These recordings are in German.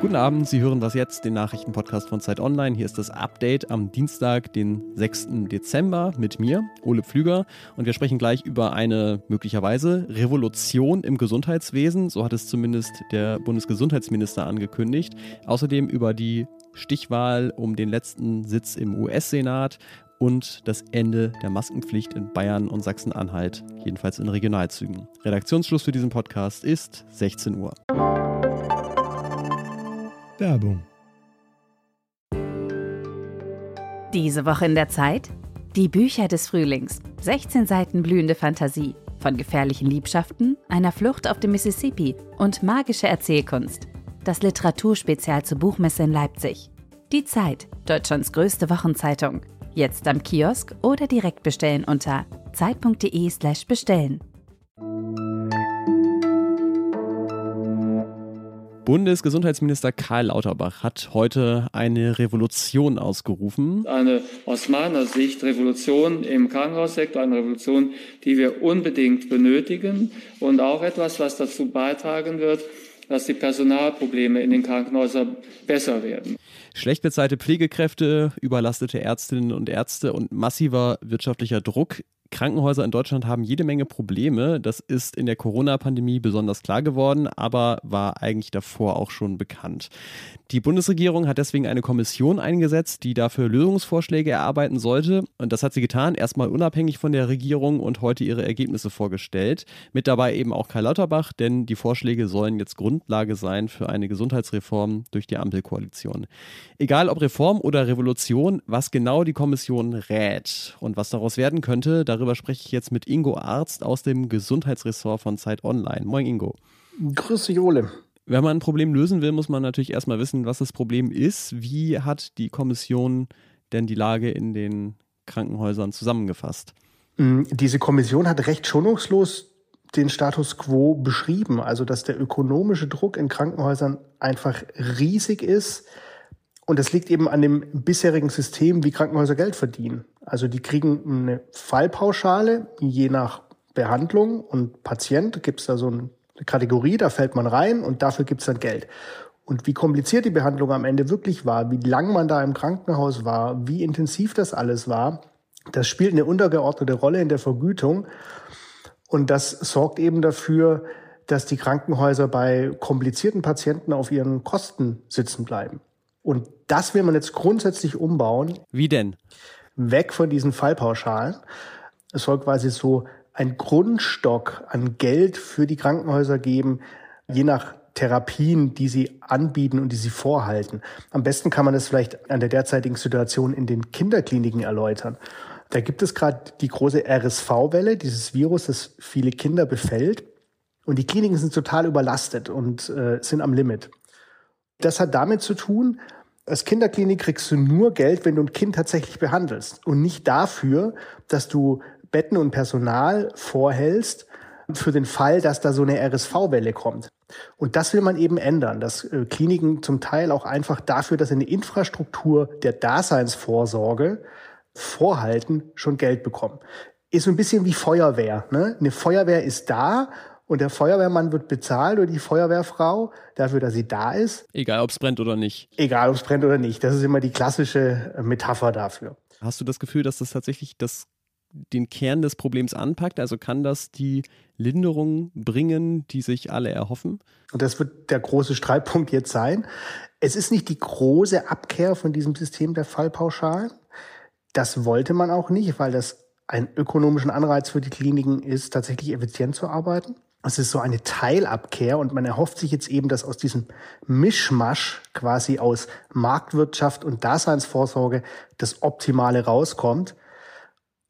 Guten Abend, Sie hören was jetzt, den Nachrichtenpodcast von Zeit Online. Hier ist das Update am Dienstag, den 6. Dezember mit mir, Ole Pflüger. Und wir sprechen gleich über eine möglicherweise Revolution im Gesundheitswesen. So hat es zumindest der Bundesgesundheitsminister angekündigt. Außerdem über die Stichwahl um den letzten Sitz im US-Senat und das Ende der Maskenpflicht in Bayern und Sachsen-Anhalt, jedenfalls in Regionalzügen. Redaktionsschluss für diesen Podcast ist 16 Uhr. Werbung. Diese Woche in der Zeit? Die Bücher des Frühlings. 16 Seiten blühende Fantasie. Von gefährlichen Liebschaften, einer Flucht auf dem Mississippi und magische Erzählkunst. Das Literaturspezial zur Buchmesse in Leipzig. Die Zeit, Deutschlands größte Wochenzeitung. Jetzt am Kiosk oder direkt bestellen unter zeit.de/slash bestellen. Bundesgesundheitsminister Karl Lauterbach hat heute eine Revolution ausgerufen. Eine aus meiner Sicht Revolution im Krankenhaussektor, eine Revolution, die wir unbedingt benötigen und auch etwas, was dazu beitragen wird, dass die Personalprobleme in den Krankenhäusern besser werden. Schlecht bezahlte Pflegekräfte, überlastete Ärztinnen und Ärzte und massiver wirtschaftlicher Druck Krankenhäuser in Deutschland haben jede Menge Probleme. Das ist in der Corona-Pandemie besonders klar geworden, aber war eigentlich davor auch schon bekannt. Die Bundesregierung hat deswegen eine Kommission eingesetzt, die dafür Lösungsvorschläge erarbeiten sollte. Und das hat sie getan, erstmal unabhängig von der Regierung und heute ihre Ergebnisse vorgestellt. Mit dabei eben auch Karl Lauterbach, denn die Vorschläge sollen jetzt Grundlage sein für eine Gesundheitsreform durch die Ampelkoalition. Egal ob Reform oder Revolution, was genau die Kommission rät und was daraus werden könnte, darüber Darüber spreche ich jetzt mit Ingo Arzt aus dem Gesundheitsressort von Zeit Online. Moin Ingo. Grüß dich, Ole. Wenn man ein Problem lösen will, muss man natürlich erstmal wissen, was das Problem ist. Wie hat die Kommission denn die Lage in den Krankenhäusern zusammengefasst? Mm, diese Kommission hat recht schonungslos den Status quo beschrieben, also dass der ökonomische Druck in Krankenhäusern einfach riesig ist, und das liegt eben an dem bisherigen System, wie Krankenhäuser Geld verdienen. Also die kriegen eine Fallpauschale, je nach Behandlung und Patient gibt es da so eine Kategorie, da fällt man rein und dafür gibt es dann Geld. Und wie kompliziert die Behandlung am Ende wirklich war, wie lang man da im Krankenhaus war, wie intensiv das alles war, das spielt eine untergeordnete Rolle in der Vergütung. Und das sorgt eben dafür, dass die Krankenhäuser bei komplizierten Patienten auf ihren Kosten sitzen bleiben. Und das will man jetzt grundsätzlich umbauen. Wie denn? Weg von diesen Fallpauschalen. Es soll quasi so ein Grundstock an Geld für die Krankenhäuser geben, je nach Therapien, die sie anbieten und die sie vorhalten. Am besten kann man das vielleicht an der derzeitigen Situation in den Kinderkliniken erläutern. Da gibt es gerade die große RSV-Welle, dieses Virus, das viele Kinder befällt. Und die Kliniken sind total überlastet und äh, sind am Limit. Das hat damit zu tun, als Kinderklinik kriegst du nur Geld, wenn du ein Kind tatsächlich behandelst und nicht dafür, dass du Betten und Personal vorhältst für den Fall, dass da so eine RSV-Welle kommt. Und das will man eben ändern, dass äh, Kliniken zum Teil auch einfach dafür, dass sie eine Infrastruktur der Daseinsvorsorge vorhalten, schon Geld bekommen. Ist so ein bisschen wie Feuerwehr. Ne? Eine Feuerwehr ist da und der Feuerwehrmann wird bezahlt oder die Feuerwehrfrau dafür, dass sie da ist. Egal, ob es brennt oder nicht. Egal, ob es brennt oder nicht. Das ist immer die klassische äh, Metapher dafür. Hast du das Gefühl, dass das tatsächlich das, den Kern des Problems anpackt? Also kann das die Linderung bringen, die sich alle erhoffen? Und das wird der große Streitpunkt jetzt sein. Es ist nicht die große Abkehr von diesem System der Fallpauschalen. Das wollte man auch nicht, weil das einen ökonomischen Anreiz für die Kliniken ist, tatsächlich effizient zu arbeiten. Es ist so eine Teilabkehr und man erhofft sich jetzt eben, dass aus diesem Mischmasch quasi aus Marktwirtschaft und Daseinsvorsorge das Optimale rauskommt.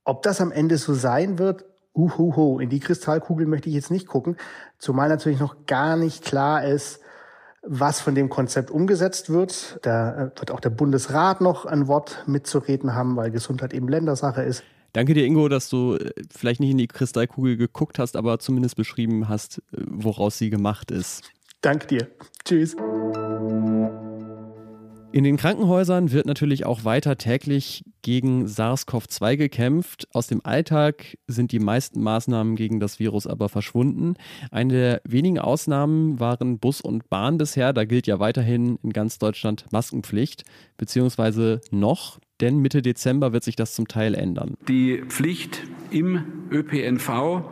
Ob das am Ende so sein wird, uhuhu, in die Kristallkugel möchte ich jetzt nicht gucken, zumal natürlich noch gar nicht klar ist, was von dem Konzept umgesetzt wird. Da wird auch der Bundesrat noch ein Wort mitzureden haben, weil Gesundheit eben Ländersache ist. Danke dir, Ingo, dass du äh, vielleicht nicht in die Kristallkugel geguckt hast, aber zumindest beschrieben hast, äh, woraus sie gemacht ist. Danke dir. Tschüss. In den Krankenhäusern wird natürlich auch weiter täglich gegen SARS-CoV-2 gekämpft. Aus dem Alltag sind die meisten Maßnahmen gegen das Virus aber verschwunden. Eine der wenigen Ausnahmen waren Bus und Bahn bisher. Da gilt ja weiterhin in ganz Deutschland Maskenpflicht, beziehungsweise noch, denn Mitte Dezember wird sich das zum Teil ändern. Die Pflicht im ÖPNV,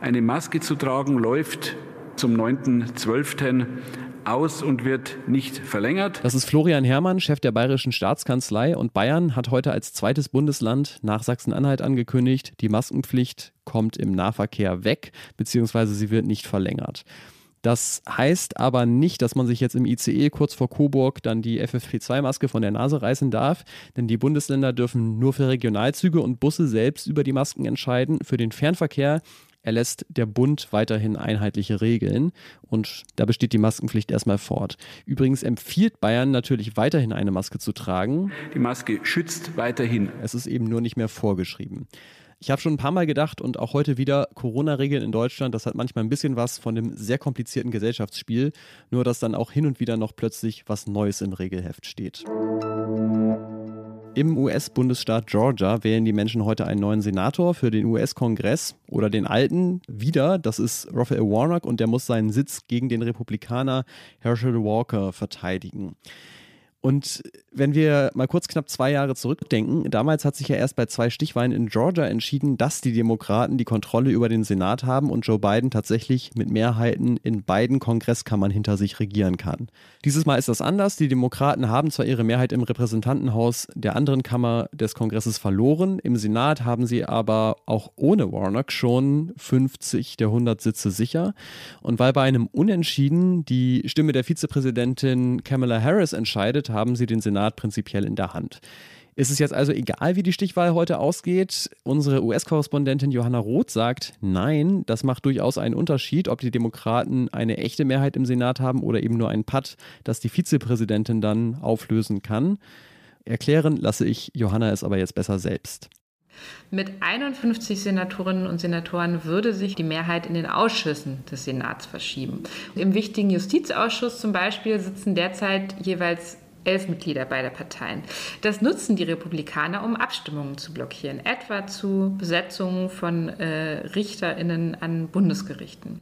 eine Maske zu tragen, läuft zum 9.12 aus und wird nicht verlängert. Das ist Florian Herrmann, Chef der Bayerischen Staatskanzlei und Bayern hat heute als zweites Bundesland nach Sachsen-Anhalt angekündigt, die Maskenpflicht kommt im Nahverkehr weg, beziehungsweise sie wird nicht verlängert. Das heißt aber nicht, dass man sich jetzt im ICE kurz vor Coburg dann die FFP2-Maske von der Nase reißen darf, denn die Bundesländer dürfen nur für Regionalzüge und Busse selbst über die Masken entscheiden. Für den Fernverkehr erlässt der Bund weiterhin einheitliche Regeln und da besteht die Maskenpflicht erstmal fort. Übrigens empfiehlt Bayern natürlich weiterhin eine Maske zu tragen. Die Maske schützt weiterhin. Es ist eben nur nicht mehr vorgeschrieben. Ich habe schon ein paar Mal gedacht und auch heute wieder, Corona-Regeln in Deutschland, das hat manchmal ein bisschen was von dem sehr komplizierten Gesellschaftsspiel, nur dass dann auch hin und wieder noch plötzlich was Neues im Regelheft steht. Im US-Bundesstaat Georgia wählen die Menschen heute einen neuen Senator für den US-Kongress oder den alten wieder. Das ist Raphael Warnock und der muss seinen Sitz gegen den Republikaner Herschel Walker verteidigen. Und wenn wir mal kurz knapp zwei Jahre zurückdenken, damals hat sich ja erst bei zwei Stichwahlen in Georgia entschieden, dass die Demokraten die Kontrolle über den Senat haben und Joe Biden tatsächlich mit Mehrheiten in beiden Kongresskammern hinter sich regieren kann. Dieses Mal ist das anders. Die Demokraten haben zwar ihre Mehrheit im Repräsentantenhaus der anderen Kammer des Kongresses verloren, im Senat haben sie aber auch ohne Warnock schon 50 der 100 Sitze sicher. Und weil bei einem Unentschieden die Stimme der Vizepräsidentin Kamala Harris entscheidet, haben sie den Senat prinzipiell in der Hand. Ist es jetzt also egal, wie die Stichwahl heute ausgeht? Unsere US-Korrespondentin Johanna Roth sagt, nein, das macht durchaus einen Unterschied, ob die Demokraten eine echte Mehrheit im Senat haben oder eben nur ein Patt, das die Vizepräsidentin dann auflösen kann. Erklären lasse ich Johanna es aber jetzt besser selbst. Mit 51 Senatorinnen und Senatoren würde sich die Mehrheit in den Ausschüssen des Senats verschieben. Im wichtigen Justizausschuss zum Beispiel sitzen derzeit jeweils elf Mitglieder beider Parteien. Das nutzen die Republikaner, um Abstimmungen zu blockieren, etwa zu Besetzungen von äh, Richterinnen an Bundesgerichten.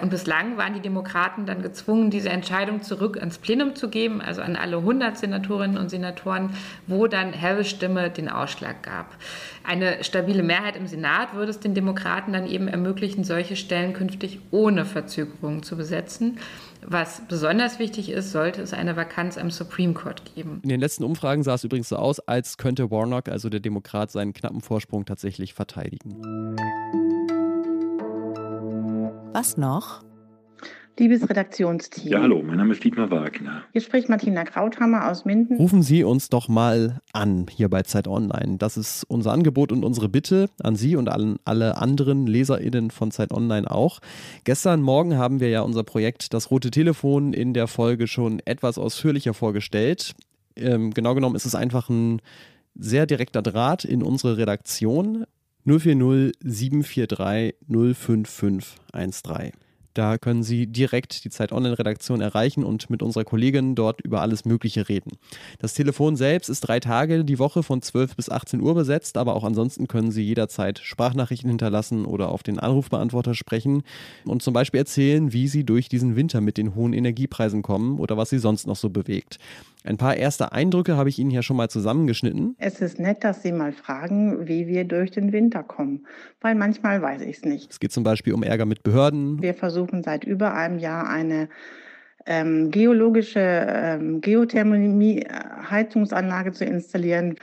Und bislang waren die Demokraten dann gezwungen, diese Entscheidung zurück ans Plenum zu geben, also an alle 100 Senatorinnen und Senatoren, wo dann Harris Stimme den Ausschlag gab. Eine stabile Mehrheit im Senat würde es den Demokraten dann eben ermöglichen, solche Stellen künftig ohne Verzögerung zu besetzen. Was besonders wichtig ist, sollte es eine Vakanz am Supreme Court geben. In den letzten Umfragen sah es übrigens so aus, als könnte Warnock, also der Demokrat, seinen knappen Vorsprung tatsächlich verteidigen. Was noch? Liebes Redaktionsteam. Ja, hallo, mein Name ist Dietmar Wagner. Hier spricht Martina Krauthammer aus Minden. Rufen Sie uns doch mal an hier bei Zeit Online. Das ist unser Angebot und unsere Bitte an Sie und an alle anderen LeserInnen von Zeit Online auch. Gestern Morgen haben wir ja unser Projekt Das Rote Telefon in der Folge schon etwas ausführlicher vorgestellt. Ähm, genau genommen ist es einfach ein sehr direkter Draht in unsere Redaktion 040 743 05513. Da können Sie direkt die Zeit Online-Redaktion erreichen und mit unserer Kollegin dort über alles Mögliche reden. Das Telefon selbst ist drei Tage die Woche von 12 bis 18 Uhr besetzt, aber auch ansonsten können Sie jederzeit Sprachnachrichten hinterlassen oder auf den Anrufbeantworter sprechen und zum Beispiel erzählen, wie Sie durch diesen Winter mit den hohen Energiepreisen kommen oder was Sie sonst noch so bewegt. Ein paar erste Eindrücke habe ich Ihnen ja schon mal zusammengeschnitten. Es ist nett, dass Sie mal fragen, wie wir durch den Winter kommen, weil manchmal weiß ich es nicht. Es geht zum Beispiel um Ärger mit Behörden. Wir versuchen seit über einem Jahr eine ähm, geologische ähm, Geothermie-Heizungsanlage zu installieren.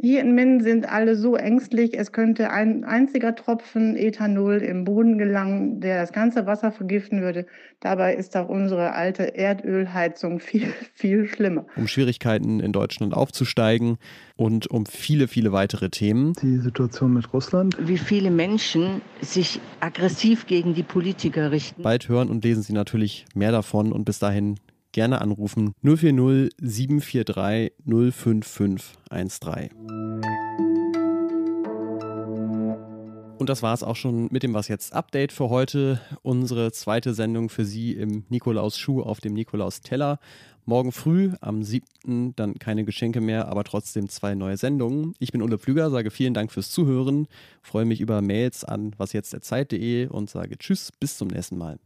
Hier in Minden sind alle so ängstlich, es könnte ein einziger Tropfen Ethanol im Boden gelangen, der das ganze Wasser vergiften würde. Dabei ist auch unsere alte Erdölheizung viel, viel schlimmer. Um Schwierigkeiten in Deutschland aufzusteigen und um viele, viele weitere Themen. Die Situation mit Russland. Wie viele Menschen sich aggressiv gegen die Politiker richten. Bald hören und lesen Sie natürlich mehr davon und bis dahin gerne anrufen 040 743 05513. Und das war es auch schon mit dem Was jetzt Update für heute. Unsere zweite Sendung für Sie im Nikolaus Schuh auf dem Nikolaus Teller. Morgen früh am 7. dann keine Geschenke mehr, aber trotzdem zwei neue Sendungen. Ich bin Ulle Pflüger, sage vielen Dank fürs Zuhören, freue mich über Mails an wasjetztderzeit.de und sage Tschüss, bis zum nächsten Mal.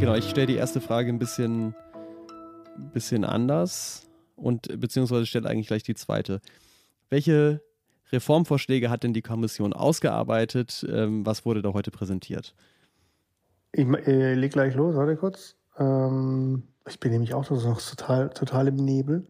Genau, ich stelle die erste Frage ein bisschen, bisschen anders und beziehungsweise stelle eigentlich gleich die zweite. Welche Reformvorschläge hat denn die Kommission ausgearbeitet? Ähm, was wurde da heute präsentiert? Ich äh, leg gleich los, warte kurz. Ähm, ich bin nämlich auch noch total, total im Nebel.